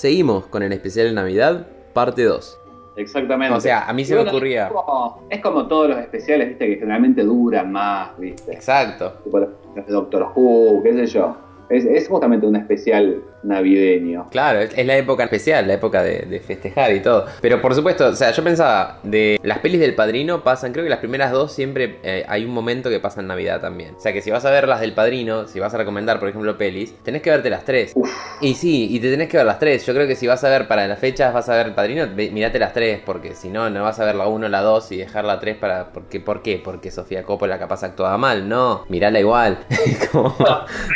seguimos con el especial de Navidad, parte 2. Exactamente. O sea, a mí se me ocurría. Es como, es como todos los especiales, viste, que generalmente duran más, viste. Exacto. Tipo Doctor Who, qué sé yo. Es, es justamente un especial navideño. Claro, es, la época especial, la época de, de festejar y todo. Pero por supuesto, o sea, yo pensaba, de las pelis del padrino pasan, creo que las primeras dos siempre eh, hay un momento que pasa en Navidad también. O sea, que si vas a ver las del padrino, si vas a recomendar, por ejemplo, pelis, tenés que verte las tres. Uf. Y sí, y te tenés que ver las tres. Yo creo que si vas a ver para las fechas, vas a ver el padrino, mirate las tres, porque si no, no vas a ver la uno, la dos y dejar la tres para. Porque, ¿Por qué? Porque Sofía Coppola capaz actuaba mal. No, mirala igual. Como-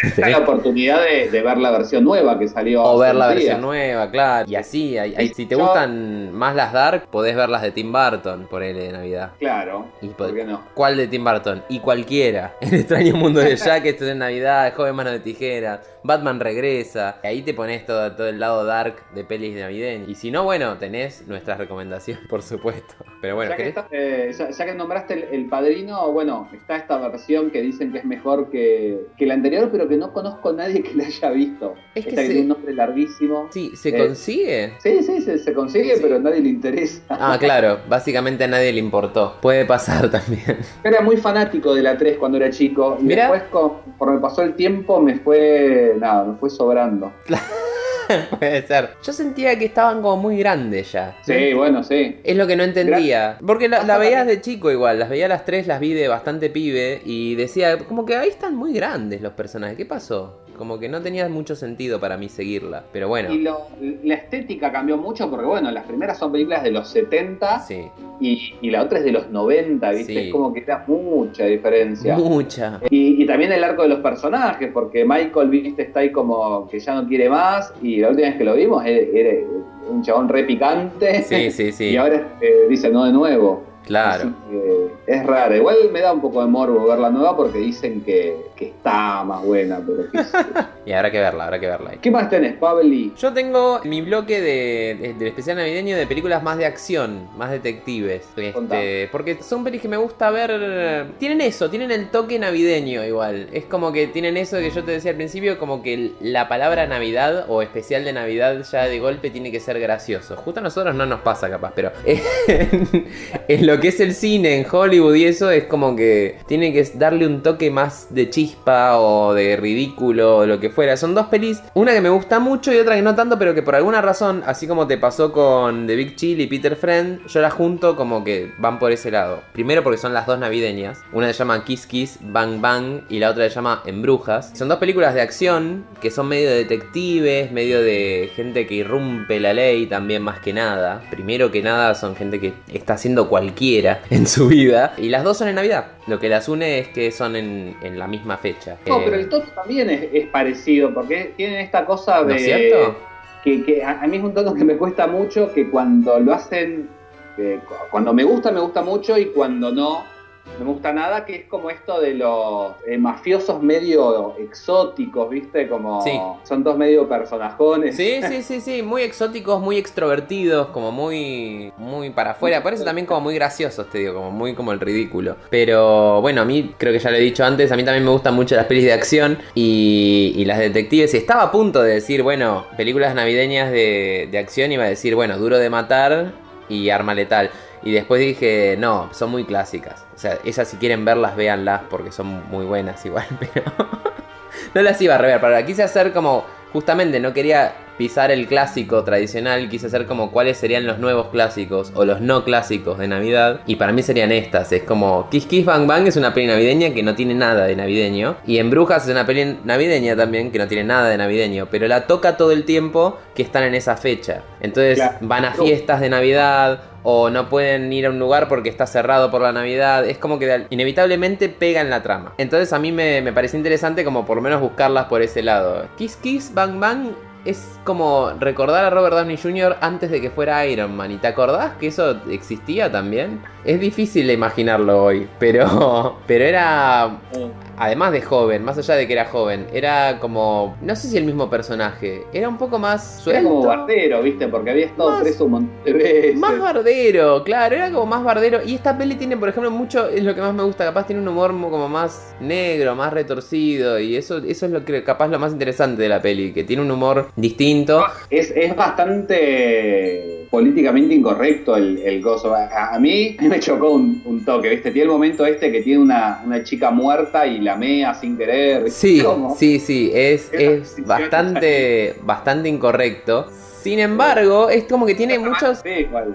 Está la oportunidad de, de ver la versión nueva que salió. O ver la versión días. nueva, claro. Y así, hay- hay- si te Yo- gustan más las Dark, podés ver las de Tim Burton, por él de Navidad. Claro. Y ¿Por qué no? ¿Cuál de Tim Burton? Y cualquiera. El extraño mundo de Jack, esto es Navidad, Joven Mano de Tijera, Batman regresa. Ahí te pones todo, todo el lado dark de pelis navideñas. Y si no, bueno, tenés nuestras recomendaciones, por supuesto. Pero bueno, ya, que eh, ya- ya que nombraste el, el padrino, bueno, está esta versión que dicen que es mejor que, que la anterior, pero que no conozco a nadie que la haya visto. Es que Esta que se- tiene un nombre larguísimo. Sí, ¿se Eh, consigue? Sí, sí, se, se consigue, Sí. pero a nadie le interesa. Ah, claro, básicamente a nadie le importó. Puede pasar también. Era muy fanático de la 3 cuando era chico. Y Mirá. después, con- conforme pasó el tiempo, me fue. Nada, me fue sobrando. Puede ser. Yo sentía que estaban como muy grandes ya. Sí, bueno, sí. Es lo que no entendía. Porque la, veías de chico igual. Las veía las tres, las vi de bastante pibe. Y decía, como que ahí están muy grandes los personajes. ¿Qué pasó? Como que no tenía mucho sentido para mí seguirla. Pero bueno. Y lo- la estética cambió mucho porque, bueno, las primeras son películas de los 70 Sí. y, y la otra es de los 90, ¿viste? Sí. Es como que era mucha diferencia. Mucha. Y, y también el arco de los personajes, porque Michael, viste, está ahí como que ya no quiere más y la última vez que lo vimos era, era un chabón re picante Sí, sí, sí. y ahora eh, dice no de nuevo. Claro. Así que es raro. Igual me da un poco de morbo ver la nueva porque dicen que, que está más buena, pero yo. Y habrá que verla, habrá que verla. ¿Qué más tenés, Pabli? Yo tengo mi bloque de, de- del especial navideño de películas más de acción, más detectives. Este, porque son pelis que me gusta ver. Tienen eso, tienen el toque navideño igual. Es como que tienen eso que yo te decía al principio, como que la palabra Navidad o especial de Navidad ya de golpe tiene que ser gracioso. Justo a nosotros no nos pasa capaz, pero en, en lo que es el cine, en Hollywood y eso, es como que tiene que darle un toque más de chispa o de ridículo o lo que fuera. Son dos pelis, una que me gusta mucho y otra que no tanto, pero que por alguna razón, así como te pasó con The Big Chill y Peter Friend, yo las junto como que van por ese lado. Primero porque son las dos navideñas. Una se llama Kiss Kiss Bang Bang y la otra se llama Embrujas. Son dos películas de acción que son medio de detectives, medio de gente que irrumpe la ley también más que nada. Primero que nada son gente que está haciendo en su vida. Y las dos son en Navidad. Lo que las une es que son en, en la misma fecha. No, Eh, pero el tono también es, es parecido porque tienen esta cosa ¿No de... es cierto? que, que a, a mí es un tono que me cuesta mucho, que cuando lo hacen, cu- cuando me gusta, me gusta mucho y cuando no, no me gusta nada, que es como esto de los eh, mafiosos medio exóticos, ¿viste? Como Sí. son dos medio personajones. Sí, sí, sí, sí, muy exóticos, muy extrovertidos, como muy, muy para afuera. Parece también como muy graciosos, te digo, como muy como el ridículo. Pero bueno, a mí creo que ya lo he dicho antes, a mí también me gustan mucho las pelis de acción y, y las detectives. Y estaba a punto de decir, bueno, películas navideñas de, de acción, iba a decir, bueno, Duro de Matar y Arma Letal. Y después dije, no, son muy clásicas. O sea, esas si quieren verlas, véanlas porque son muy buenas igual, pero... No las iba a rever, pero quise hacer como. Justamente no quería pisar el clásico tradicional, quise hacer como cuáles serían los nuevos clásicos o los no clásicos de Navidad. Y para mí serían estas. Es como Kiss Kiss Bang Bang es una peli navideña que no tiene nada de navideño. Y En Brujas es una peli navideña también que no tiene nada de navideño. Pero la toca todo el tiempo que están en esa fecha. Entonces van a fiestas de Navidad o no pueden ir a un lugar porque está cerrado por la Navidad. Es como que inevitablemente pega en la trama. Entonces a mí me, me pareció interesante como por lo menos buscarlas por ese lado. Kiss Kiss Bang Bang es como recordar a Robert Downey Jr. antes de que fuera Iron Man. ¿Y te acordás que eso existía también? Es difícil de imaginarlo hoy, pero, pero era además de joven, más allá de que era joven, era como, no sé si el mismo personaje, era un poco más suelto. Era como bardero, ¿viste? Porque había estado Más- preso un montón de veces. Más bardero, claro, era como más bardero. Y esta peli tiene, por ejemplo, mucho, es lo que más me gusta, capaz tiene un humor mo- como más negro, más retorcido. Y eso, eso es lo que capaz lo más interesante de la peli, que tiene un humor distinto. Es, es bastante políticamente incorrecto el, el gozo. A, a mí me chocó un, un toque, ¿viste? Tiene el momento este que tiene una, una chica muerta y la mea sin querer. Sí, ¿Cómo? sí, sí, es, es bastante, bastante incorrecto. Sin embargo, es como que tiene muchos...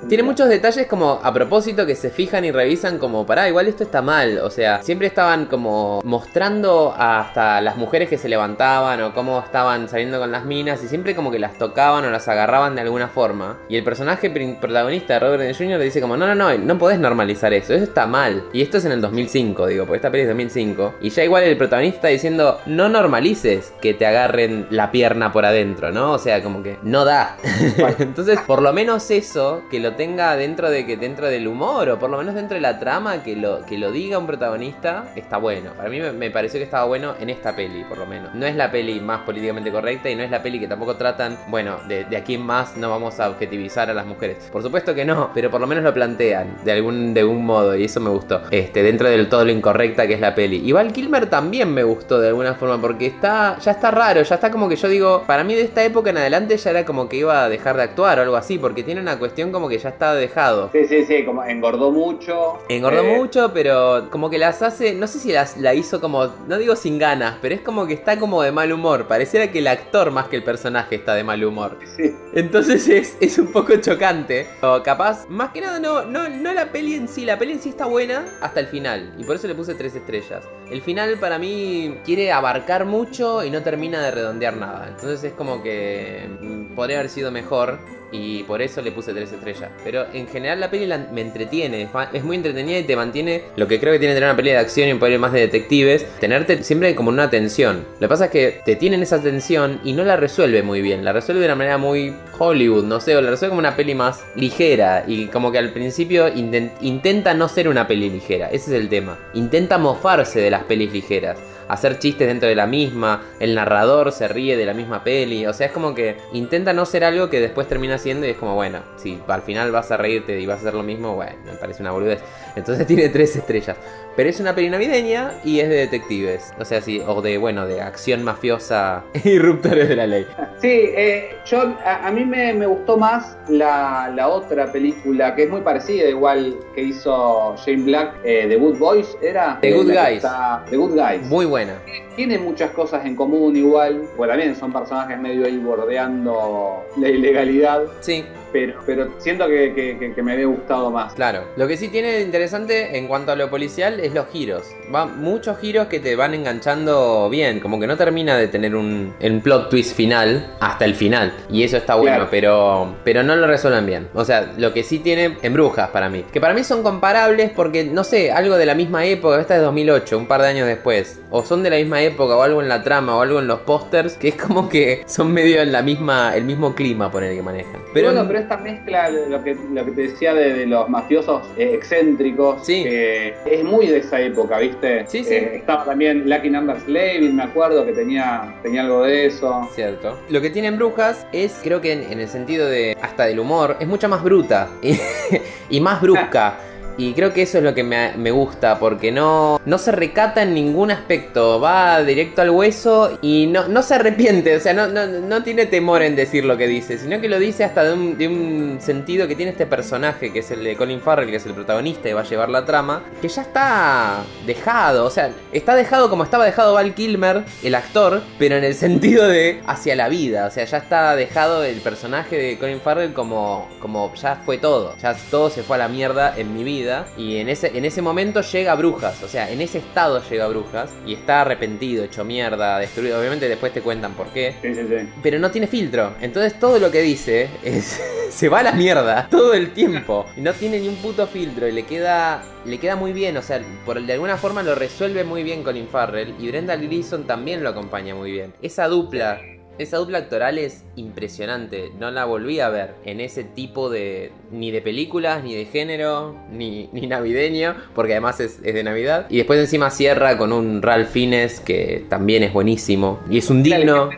Tiene muchos detalles como a propósito que se fijan y revisan como, pará, igual esto está mal. O sea, siempre estaban como mostrando hasta las mujeres que se levantaban o cómo estaban saliendo con las minas y siempre como que las tocaban o las agarraban de alguna forma. Y el personaje prin- protagonista de Robert Downey Jr. dice como, no, no, no, no podés normalizar eso, eso está mal. Y esto es en el 2005, digo, porque esta peli es 2005. Y ya igual el protagonista está diciendo, no normalices que te agarren la pierna por adentro, ¿no? O sea, como que no da. Entonces, por lo menos eso, que lo tenga dentro de que dentro del humor, o por lo menos dentro de la trama, que lo, que lo diga un protagonista, está bueno. Para mí me, me pareció que estaba bueno en esta peli, por lo menos. No es la peli más políticamente correcta y no es la peli que tampoco tratan, bueno, de, de aquí en más no vamos a objetivizar a las mujeres. Por supuesto que no, pero por lo menos lo plantean de algún, de algún modo y eso me gustó. Este, dentro del todo lo incorrecta que es la peli. Y Val Kilmer también me gustó de alguna forma porque está, ya está raro, ya está como que yo digo, para mí de esta época en adelante ya era como que iba a dejar de actuar o algo así, porque tiene una cuestión como que ya está dejado. Sí, sí, sí, como engordó mucho. Engordó Eh, mucho, pero como que las hace, no sé si las la hizo como, no digo sin ganas, pero es como que está como de mal humor. Pareciera que el actor más que el personaje está de mal humor. Sí. Entonces es, es un poco chocante. O capaz, más que nada, no, no, no la peli en sí. La peli en sí está buena hasta el final. Y por eso le puse tres estrellas. El final para mí quiere abarcar mucho y no termina de redondear nada. Entonces es como que mm, podría haber sido mejor. Y por eso le puse tres estrellas. Pero en general la peli la- me entretiene. Es muy entretenida y te mantiene lo que creo que tiene tener una peli de acción y un poder más de detectives. Tenerte siempre como una tensión. Lo que pasa es que te tienen esa tensión y no la resuelve muy bien. La resuelve de una manera muy Hollywood, no sé. O la resuelve como una peli más ligera. Y como que al principio inten- intenta no ser una peli ligera. Ese es el tema. Intenta mofarse de las pelis ligeras hacer chistes dentro de la misma, el narrador se ríe de la misma peli, o sea, es como que intenta no ser algo que después termina siendo y es como, bueno, si al final vas a reírte y vas a hacer lo mismo, bueno, me parece una boludez. Entonces tiene tres estrellas. Pero es una peli navideña y es de detectives, o sea, sí, o de, bueno, de acción mafiosa y ruptores de la ley. Sí, eh, yo, a, a mí me, me gustó más la, la otra película que es muy parecida, igual que hizo Shane Black, eh, The Good Boys, ¿era? The Eh, Good Guys. está- The Good Guys. Muy buena. Tiene muchas cosas en común igual, pues también son personajes medio ahí bordeando la ilegalidad, Sí, pero, pero siento que, que- me había gustado más. Claro, lo que sí tiene de interesante en cuanto a lo policial es los giros. Va muchos giros que te van enganchando bien, como que no termina de tener un, un plot twist final hasta el final. Y eso está bueno, Claro. pero, pero no lo resuelven bien. O sea, lo que sí tiene en brujas para mí. Que para mí son comparables porque, no sé, algo de la misma época, esta es 2008, un par de años después. O son de la misma época, o algo en la trama, o algo en los pósters, que es como que son medio en la misma, el mismo clima por el que manejan. Pero, bueno, pero esta mezcla, lo que, lo que te decía de, de los mafiosos eh, excéntricos, Sí. que es muy de esa época, ¿viste? Sí, sí. Eh, estaba también Lucky Numbers Levin, me acuerdo que tenía, tenía algo de eso. Cierto. Lo que tienen brujas es, creo que en, en el sentido de hasta del humor, es mucha más bruta y, y más brusca. Y creo que eso es lo que me, me gusta, porque no, no se recata en ningún aspecto, va directo al hueso y no, no se arrepiente, o sea, no, no, no tiene temor en decir lo que dice, sino que lo dice hasta de un, de un sentido que tiene este personaje, que es el de Colin Farrell, que es el protagonista y va a llevar la trama, que ya está dejado, o sea, está dejado como estaba dejado Val Kilmer, el actor, pero en el sentido de hacia la vida, o sea, ya está dejado el personaje de Colin Farrell como, como ya fue todo, ya todo se fue a la mierda en mi vida y en ese, en ese momento llega Brujas, o sea, en ese estado llega Brujas y está arrepentido, hecho mierda, destruido, obviamente después te cuentan por qué. Sí, sí, sí. Pero no tiene filtro. Entonces todo lo que dice es. se va a la mierda. Todo el tiempo. Y no tiene ni un puto filtro. Y le queda. Le queda muy bien. O sea, por, de alguna forma lo resuelve muy bien Colin Farrell. Y Brenda Gleason también lo acompaña muy bien. Esa dupla Esa dupla actoral es impresionante. No la volví a ver en ese tipo de. ni de películas, ni de género, ni, ni navideño, porque además es, es de Navidad. Y después encima cierra con un Ralph Fiennes que también es buenísimo. Y es un digno.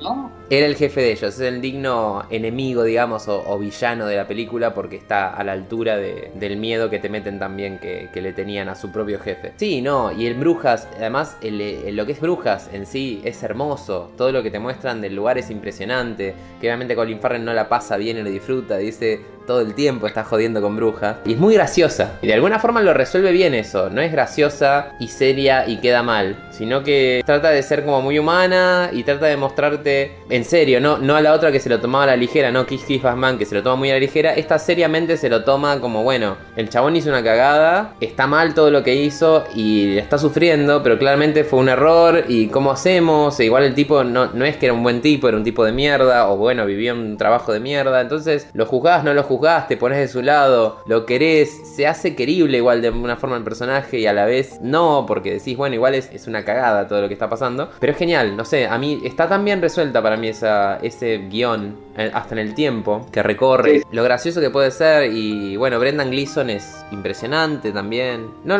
¿no? Era el jefe de ellos, es el digno enemigo, digamos, o, o villano de la película porque está a la altura de- del miedo que te meten también que, le tenían a su propio jefe. Sí, no, y en Brujas, además, el- el- lo que es Brujas en sí es hermoso. Todo lo que te muestran del lugar es impresionante. Que obviamente Colin Farrell no la pasa bien y lo disfruta, dice todo el tiempo está jodiendo con Brujas. Y es muy graciosa. Y de alguna forma lo resuelve bien eso. No es graciosa y seria y queda mal. Sino que trata de ser como muy humana y trata de mostrarte en serio. No, no a la otra que se lo tomaba a la ligera. No Kiss Kiss Batman que se lo toma muy a la ligera. Esta seriamente se lo toma como bueno. El chabón hizo una cagada. Está mal todo lo que hizo y está sufriendo. Pero claramente fue un error. ¿Y cómo hacemos? E igual el tipo no, no es que era un buen tipo. Era un tipo de mierda. O bueno, vivía un trabajo de mierda. Entonces lo juzgás, no lo juzgás. Te pones de su lado. Lo querés. Se hace querible igual de una forma el personaje. Y a la vez no. Porque decís, bueno, igual es, es una cagada todo lo que está pasando. Pero es genial. No sé, a mí está tan bien resuelta para mí esa, ese guion. eh, Hasta en el tiempo. Que recorre. Sí. Lo gracioso que puede ser. Y bueno, Brendan Gleeson es impresionante también. No,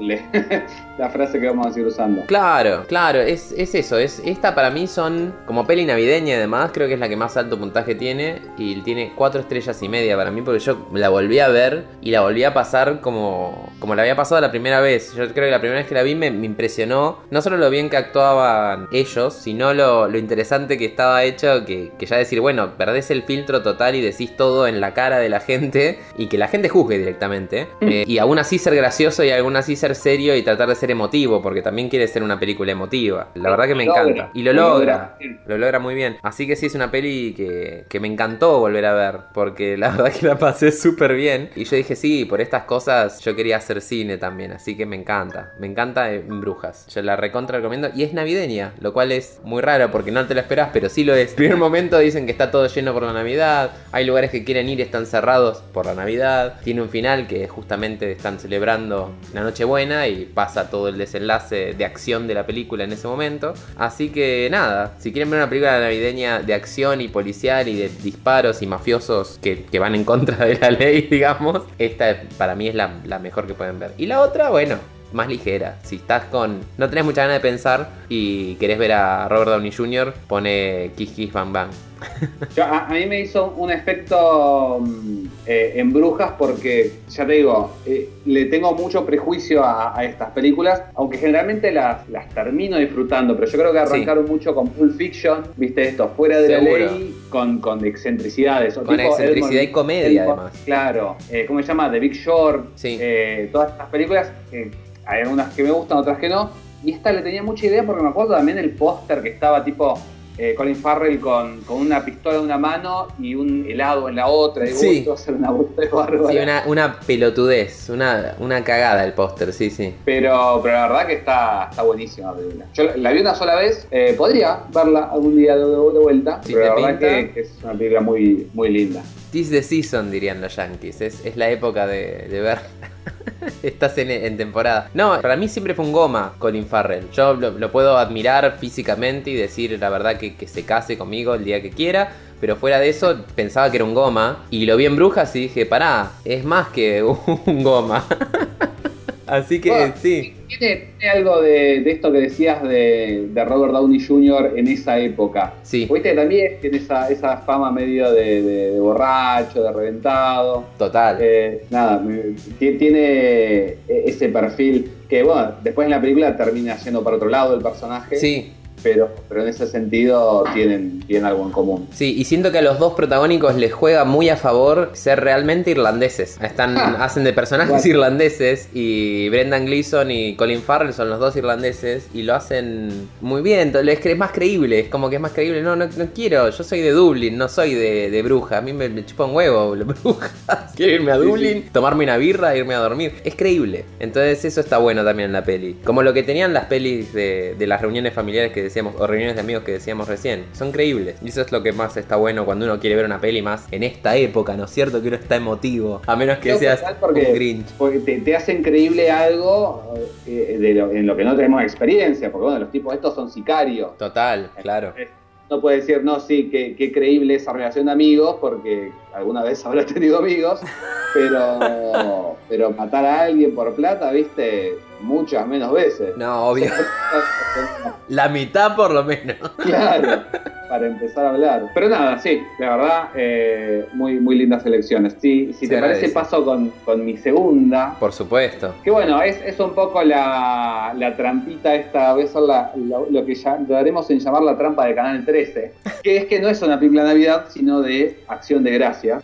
La frase que vamos a seguir usando. Claro, claro, es, es eso, es, esta para mí son como peli navideña y demás, creo que es la que más alto puntaje tiene y tiene cuatro estrellas y media para mí porque yo la volví a ver y la volví a pasar como, como la había pasado la primera vez. Yo creo que la primera vez que la vi me, me impresionó no solo lo bien que actuaban ellos, sino lo, lo interesante que estaba hecho, que, que ya decir, bueno, perdés el filtro total y decís todo en la cara de la gente y que la gente juzgue directamente. Eh, y aún así ser gracioso y aún así ser serio y tratar de ser emotivo, porque también quiere ser una película emotiva. La verdad que me logra. encanta. Y lo Lo logra. Lo logra muy bien. Así que sí es una peli que, que me encantó volver a ver, porque la verdad que la pasé súper bien. Y yo dije, sí, por estas cosas yo quería hacer cine también, así que me encanta. Me encanta en Brujas. Yo la recontra recomiendo. Y es navideña, lo cual es muy raro porque no te lo esperas, pero sí lo es. Primer momento dicen que está todo lleno por la Navidad. Hay lugares que quieren ir y están cerrados por la Navidad. Tiene un final que justamente están celebrando la Nochebuena y pasa todo el desenlace de acción de la película en ese momento. Así que nada, si quieren ver una película navideña de acción y policial y de disparos y mafiosos que, van en contra de la ley, digamos, esta para mí es la, la mejor que pueden ver. Y la otra, bueno, más ligera. Si estás con. No tenés mucha ganas de pensar y querés ver a Robert Downey Jr., pone Kiss Kiss Bang Bang. Yo- a, a mí me hizo un efecto mm, eh, en brujas porque, ya te digo, eh, le tengo mucho prejuicio a, a estas películas, aunque generalmente las, las termino disfrutando, pero yo creo que arrancaron mucho con Pulp Fiction, viste esto, fuera de Seguro. la ley, con, con excentricidades. o Con tipo excentricidad y comedia, además. Claro, eh, ¿cómo se llama? The Big Short, Sí. eh, todas estas películas, hay algunas que me gustan, otras que no, y esta le tenía mucha idea porque me acuerdo también el póster que estaba tipo eh, Colin Farrell con, con una pistola en una mano y un helado en la otra. Y Sí. ser una. Sí, una, una pelotudez, una, una cagada el póster, sí, sí. Pero, pero la verdad que está, está buenísima la película. Yo la, vi una sola vez, eh, podría verla algún día de, de- de vuelta, Si pero la verdad que, es una película muy, muy linda. Tis the season, dirían los yankees. Es, es la época de, de ver. Estás en, temporada. No, para mí siempre fue un goma Colin Farrell. Yo lo, lo puedo admirar físicamente y decir la verdad que, que se case conmigo el día que quiera. Pero fuera de eso, pensaba que era un goma. Y lo vi en Brujas y dije, pará, es más que un goma. Así que Bueno, sí. ¿Tiene, tiene algo de, de esto que decías de, de Robert Downey Jr. en esa época? Sí, Viste que también tiene esa, esa fama medio de, borracho, de reventado. total. Eh, nada, tiene ese perfil que, bueno, después en la película termina yendo para otro lado el personaje. Sí, Pero, pero en ese sentido tienen, tienen algo en común. Sí, y siento que a los dos protagónicos les juega muy a favor ser realmente irlandeses. Están, Ah. hacen de personajes Bueno. irlandeses y Brendan Gleeson y Colin Farrell son los dos irlandeses y lo hacen muy bien. Es, más creíble, es como que es más creíble. No, no, no quiero, yo soy de Dublín, no soy de, de Bruja. A mí me, me chupa un huevo Brujas. Quiero irme a Dublín, tomarme una birra, irme a dormir. Es creíble. Entonces eso está bueno también en la peli. Como lo que tenían las pelis de, de las reuniones familiares que decíamos, o reuniones de amigos que decíamos recién. Son creíbles. Y eso es lo que más está bueno cuando uno quiere ver una peli más en esta época, ¿no es cierto? Que uno está emotivo. A menos que Creo seas porque- un Grinch. Porque te, te hacen creíble algo eh, de lo- en lo que no tenemos experiencia, porque bueno, los tipos estos son sicarios. Total, claro. Es, no puede decir, no, sí, qué, qué creíble esa relación de amigos, porque alguna vez habrá tenido amigos, pero, pero matar a alguien por plata, viste, muchas menos veces. No, obvio. La mitad por lo menos. Claro, para empezar a hablar. Pero nada, sí, la verdad, eh, muy, muy lindas elecciones. Sí, si Se te parece, agradece. paso con, con mi segunda. Por supuesto. Que bueno, es, es un poco la, la trampita esta, voy a hacer la- lo, que ya lo haremos en llamar la trampa de Canal 13, que es que no es una película de Navidad, sino de acción de gracia.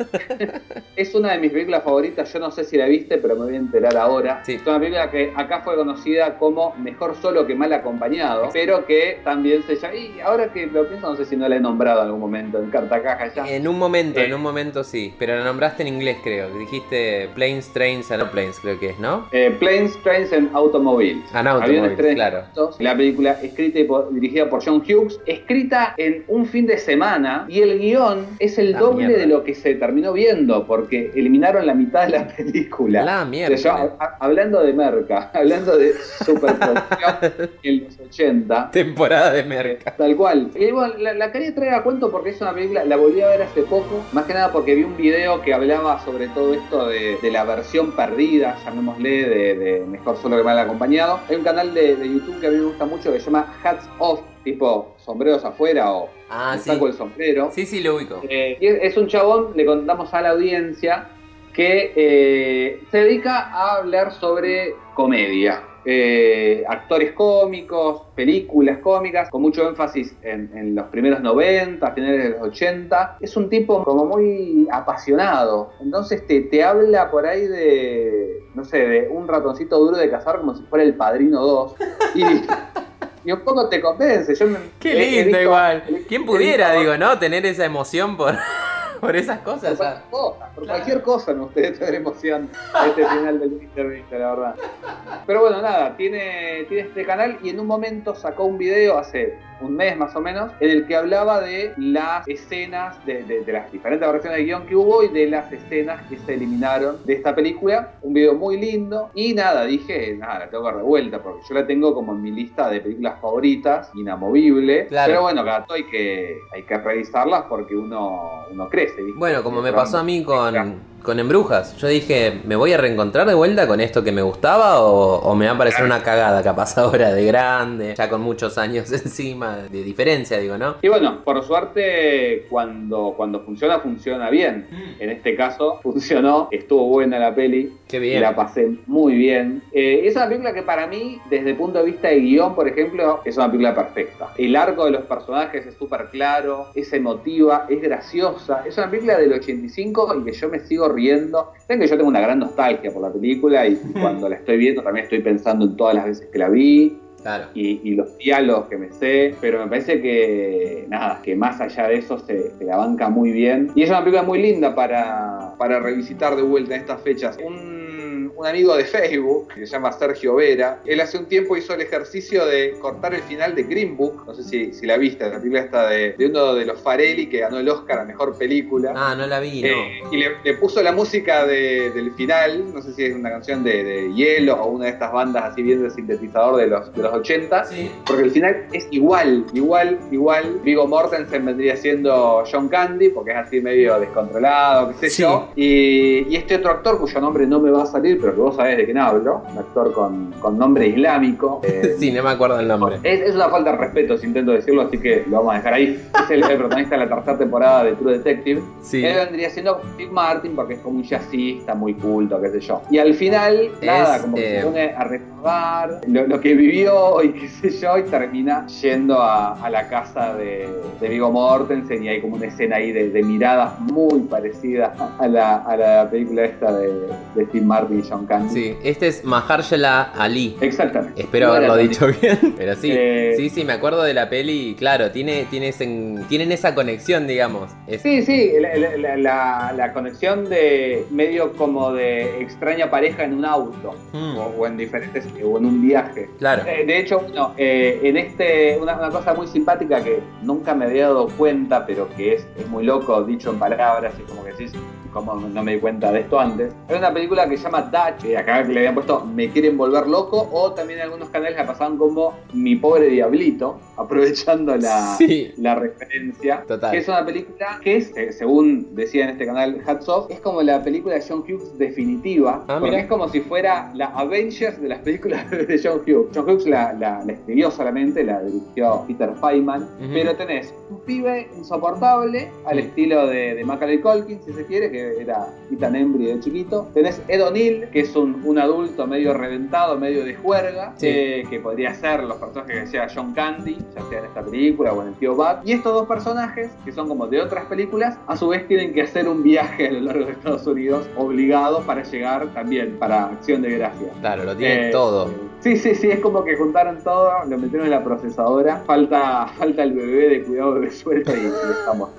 es una de mis películas favoritas, yo no sé si la viste, pero me voy a enterar ahora. Sí. Es una película que acá fue conocida como Mejor Solo que Mal Acompañado, pero que también se llama, y ahora que lo pienso, no sé si no la he nombrado en algún momento en carta caja ya. En un momento, Eh. en un momento sí. Pero la nombraste en inglés, creo. Dijiste Planes, Trains and Planes, creo que es, ¿no? Eh, Planes, Trains and Automobile. An Aviones, Automobile, trenes, claro. La película escrita y dirigida por John Hughes, escrita en un fin de semana y el guion es el La doble mierda. de lo que se terminó viendo porque eliminaron la mitad de la película. La O mierda. sea, yo, a- hablando de merca, hablando de superproducción en los 80. Temporada de merca. Tal cual. Y bueno, la, la quería traer a cuento porque es una película, la volví a ver hace poco, más que nada porque vi un video que hablaba sobre todo esto de, de la versión perdida, llamémosle, de, de Mejor Solo que Mal Acompañado. Hay un canal de, de YouTube que a mí me gusta mucho que se llama Hats Off, tipo sombreros afuera o Ah, sí. saco el sombrero. Sí, sí, lo ubico. Eh, y es, es un chabón, le contamos a la audiencia, que eh, se dedica a hablar sobre comedia. Eh, actores cómicos, películas cómicas, con mucho énfasis en, en los primeros 90, finales de los 80. Es un tipo como muy apasionado. Entonces te, te habla por ahí de, no sé, de un ratoncito duro de cazar como si fuera el Padrino 2. Y, y un poco te convence. Yo me- Qué lindo visto- igual. ¿Quién pudiera, visto- digo, no? Tener esa emoción por, por esas Por cosas. cualquier ya. cosa, por Claro. cualquier cosa emoción este final del entrevista, la verdad. Pero bueno, nada, tiene, tiene este canal y en un momento sacó un video hace un mes más o menos en el que hablaba de las escenas, de, de- de las diferentes versiones de guion que hubo y de las escenas que se eliminaron de esta película. Un video muy lindo y nada, dije, nada, la tengo que dar de vuelta porque yo la tengo como en mi lista de películas favoritas, inamovible. Claro. Pero bueno, tanto hay que, hay que revisarlas porque uno, uno crece. Bueno, como me pasó a mí con, con Embrujas. Yo dije, ¿me voy a reencontrar de vuelta con esto que me gustaba o, o me va a parecer una cagada capaz ahora de grande, ya con muchos años encima, de diferencia, digo, ¿no? Y bueno, por suerte, cuando, cuando funciona, funciona bien. En este caso, funcionó, estuvo buena la peli, Qué bien. la pasé muy bien. Eh, es una película que para mí, desde el punto de vista de guion, por ejemplo, es una película perfecta. El arco de los personajes es súper claro, es emotiva, es graciosa. Es una película del 85 y que yo me sigo riendo. Saben que yo tengo una gran nostalgia por la película y, y cuando la estoy viendo también estoy pensando en todas las veces que la vi Claro. y, y los diálogos que me sé, pero me parece que nada, que más allá de eso se, se la banca muy bien. Y es una película muy linda para, para revisitar de vuelta en estas fechas. Un, un amigo de Facebook, que se llama Sergio Vera, él hace un tiempo hizo el ejercicio de cortar el final de Green Book, no sé si, si la viste, la película esta de, de uno de los Farelli que ganó el Oscar a Mejor Película. Ah, no la vi, no. Eh, y le, le puso la música de- del final, no sé si es una canción de, de Hielo o una de estas bandas así bien de sintetizador de los, de los 80, Sí. porque el final es igual, igual, igual. Vigo Mortensen vendría siendo John Candy, porque es así medio descontrolado, qué sé Sí. yo. Y, y este otro actor, cuyo nombre no me va a salir, pero que vos sabés de quién hablo, un actor con, con nombre islámico. eh, Sí, no me acuerdo el nombre. es, es una falta de respeto si intento decirlo, así que lo vamos a dejar ahí. Es el, el protagonista de la tercera temporada de True Detective. Sí. Él vendría siendo Steve Martin porque es como un jazzista muy culto, qué sé yo. Y al final, Es, nada, como que eh, se pone a recordar lo, lo que vivió y qué sé yo, y termina yendo a, a la casa de, de Viggo Mortensen y hay como una escena ahí de, de miradas muy parecida a la, a la película esta de, de Steve Martin y John Candy. Sí, este es Mahershala Ali. Exactamente. Espero No haberlo dicho bien. Pero sí, Eh, sí, sí, me acuerdo de la peli. Claro, tiene, tiene ese- tienen esa conexión, digamos. Es- Sí, sí, la, la- la- la conexión de medio como de extraña pareja en un auto Mm, o, o en diferentes o en un viaje. claro. Eh, de hecho, bueno, eh, en este una, una cosa muy simpática que nunca me había dado cuenta, pero que es, es muy loco dicho en palabras y como que decís, como no me di cuenta de esto antes. Hay una película que se llama Watch, que acá le habían puesto Me quieren volver loco, o también algunos canales la pasaban como Mi pobre diablito, aprovechando la, Sí. la referencia. Total. Que es una película que es, eh, según decía en este canal Hats Off, es como la película de John Hughes definitiva. Ah, porque mira. es como si fuera la Avengers de las películas de John Hughes. John Hughes la, la- la escribió solamente, la dirigió Peter Feynman. Ujú. Pero tenés un pibe insoportable, al estilo de, de Macaulay Culkin, si se quiere, que era Ethan Embry de chiquito. Tenés Ed O'Neill, que es un, un adulto medio reventado, medio de juerga, Sí. eh, que podría ser los personajes que decía John Candy, ya sea en esta película o en el tío Bat. Y estos dos personajes, que son como de otras películas, a su vez tienen que hacer un viaje a lo largo de Estados Unidos, obligado para llegar también para Acción de Gracia. Claro, lo tiene Eh, todo. Sí, sí, sí, es como que juntaron todo, lo metieron en la procesadora. Falta, falta el bebé de cuidado de suelta y, y estamos.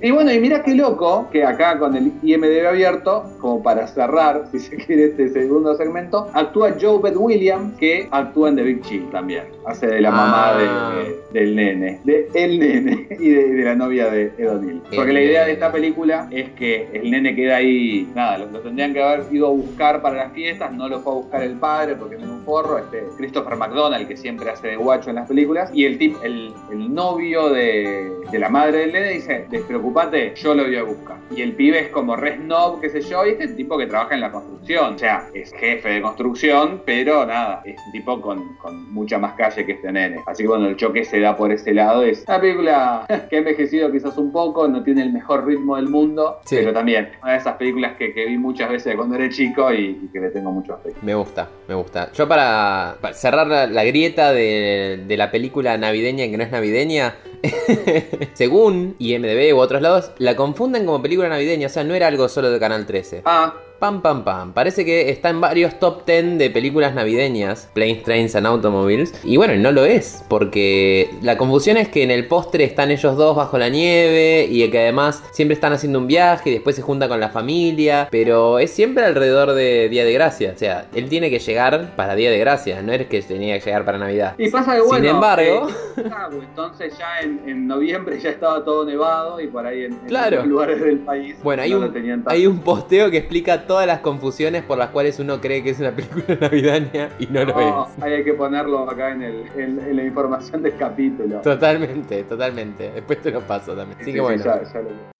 y bueno, y mira qué loco que acá con el IMDB abierto, como para cerrar, si se quiere, este segundo segmento, actúa Joe Beth Williams, que actúa en The Big Chill también. Hace de la mamá Ah. de- de- del nene, de el nene y de, de la novia de Ed O'Neill. Porque la idea de esta película es que el nene queda ahí, nada, lo, lo tendrían que haber ido a buscar para las fiestas, no lo fue a buscar el padre porque es un forro, este Christopher McDonald que siempre hace de guacho en las películas, y el tip, el, el novio de, de la madre del nene dice, despreocupate, yo lo voy a buscar. Y el pibe es como re snob, qué sé yo, y este tipo que trabaja en la construcción, o sea, es jefe de construcción, pero nada, es un tipo con, con mucha más calle que este nene. Así que bueno, el choque se da por ese lado, es una película que ha envejecido quizás un poco, no tiene el mejor ritmo del mundo, Sí. pero también una de esas películas que, que vi muchas veces cuando era chico y, y que le tengo mucho afecto. Me gusta, me gusta. Yo para, para cerrar la, la grieta de, de la película navideña que no es navideña, según IMDB u otros lados, la confunden como película navideña, o sea, no era algo solo de Canal 13. Ah, Pam, pam, pam. Parece que está en varios top 10 de películas navideñas, Planes, Trains and Automobiles. Y bueno, no lo es, porque la confusión es que en el postre están ellos dos bajo la nieve y que además siempre están haciendo un viaje y después se junta con la familia. Pero es siempre alrededor de Día de Gracia. O sea, él tiene que llegar para Día de Gracia, no es que tenía que llegar para Navidad. Y pasa que bueno. Sin embargo- eh, entonces ya en, en noviembre ya estaba todo nevado y por ahí en, en Claro. lugares del país Bueno, hay no lo un, tenían tan- hay un posteo que explica todas las confusiones por las cuales uno cree que es una película navideña y no lo No, es. ahí hay que ponerlo acá en, el, en, en la información del capítulo. Totalmente, totalmente. Después te lo paso también. Así Sí, que sí, bueno. ya- ya lo-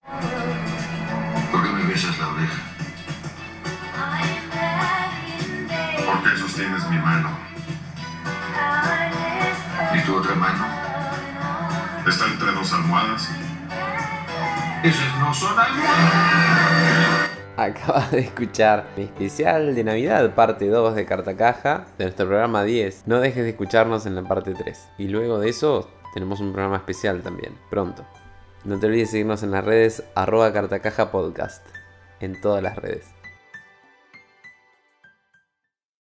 ¿Por qué me besas la oreja? ¿Por qué sostienes mi mano? ¿Y tu otra mano? ¿Está entre dos almohadas? Esas no son almohadas. Acabas de escuchar mi especial de Navidad, parte 2 de Carta Caja, de nuestro programa 10. No dejes de escucharnos en la parte 3. Y luego de eso, tenemos un programa especial también, pronto. No te olvides de seguirnos en las redes arroba cartacaja podcast, en todas las redes.